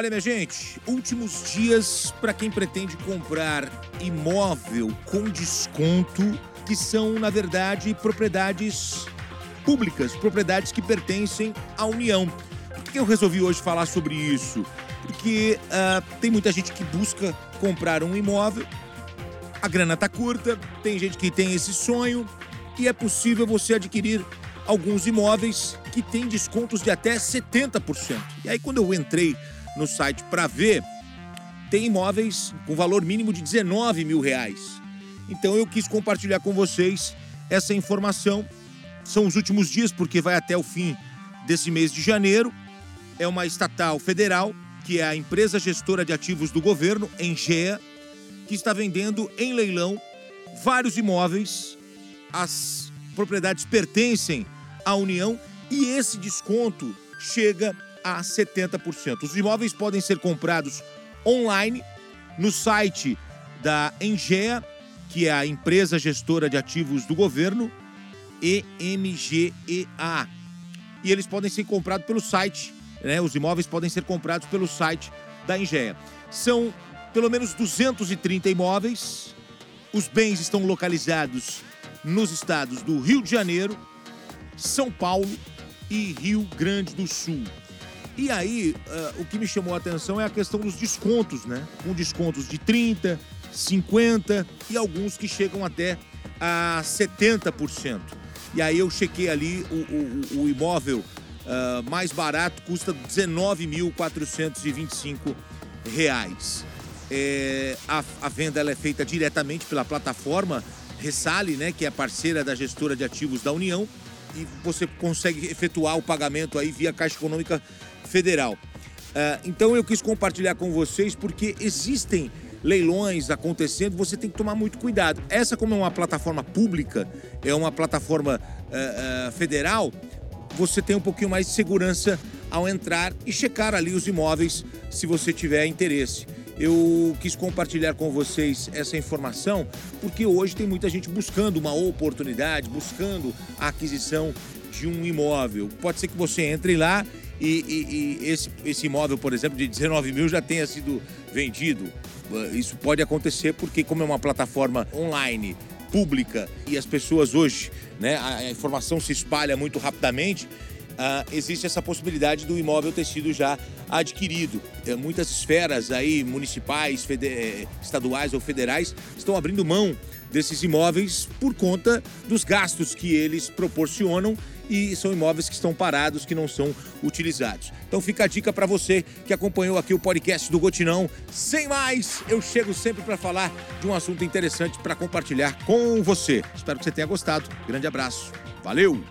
Olha, minha gente, últimos dias para quem pretende comprar imóvel com desconto, que são, na verdade, propriedades públicas, propriedades que pertencem à União. Por que eu resolvi hoje falar sobre isso? Porque uh, tem muita gente que busca comprar um imóvel, a grana tá curta, tem gente que tem esse sonho e é possível você adquirir alguns imóveis que têm descontos de até 70%. E aí, quando eu entrei no site para ver, tem imóveis com valor mínimo de 19 mil reais. Então eu quis compartilhar com vocês essa informação. São os últimos dias, porque vai até o fim desse mês de janeiro. É uma estatal federal, que é a empresa gestora de ativos do governo, Engea, que está vendendo em leilão vários imóveis. As propriedades pertencem à União e esse desconto chega a 70%. Os imóveis podem ser comprados online no site da Engea, que é a empresa gestora de ativos do governo, EMGEA. E eles podem ser comprados pelo site, né? Os imóveis podem ser comprados pelo site da Engea. São pelo menos 230 imóveis. Os bens estão localizados nos estados do Rio de Janeiro, São Paulo e Rio Grande do Sul. E aí, uh, o que me chamou a atenção é a questão dos descontos, né? Com descontos de 30%, 50% e alguns que chegam até a 70%. E aí eu chequei ali o, o, o imóvel uh, mais barato custa R$ 19.425. É, a, a, venda ela é feita diretamente pela plataforma Ressale, né, que é parceira da gestora de ativos da União, e você consegue efetuar o pagamento aí via Caixa Econômica Federal. Uh, então eu quis compartilhar com vocês porque existem leilões acontecendo, você tem que tomar muito cuidado. Essa, como é uma plataforma pública, é uma plataforma uh, uh, federal, você tem um pouquinho mais de segurança ao entrar e checar ali os imóveis se você tiver interesse. Eu quis compartilhar com vocês essa informação porque hoje tem muita gente buscando uma oportunidade, buscando a aquisição de um imóvel. Pode ser que você entre lá e, e, e esse, esse imóvel, por exemplo, de 19 mil já tenha sido vendido. Uh, isso pode acontecer porque, como é uma plataforma online, pública e as pessoas hoje, né, a informação se espalha muito rapidamente, uh, existe essa possibilidade do imóvel ter sido já adquirido. Uh, muitas esferas aí, municipais, eh, estaduais ou federais, estão abrindo mão desses imóveis por conta dos gastos que eles proporcionam e são imóveis que estão parados, que não são utilizados. Então fica a dica para você que acompanhou aqui o podcast do Gotinão. Sem mais, eu chego sempre para falar de um assunto interessante para compartilhar com você. Espero que você tenha gostado. Grande abraço. Valeu!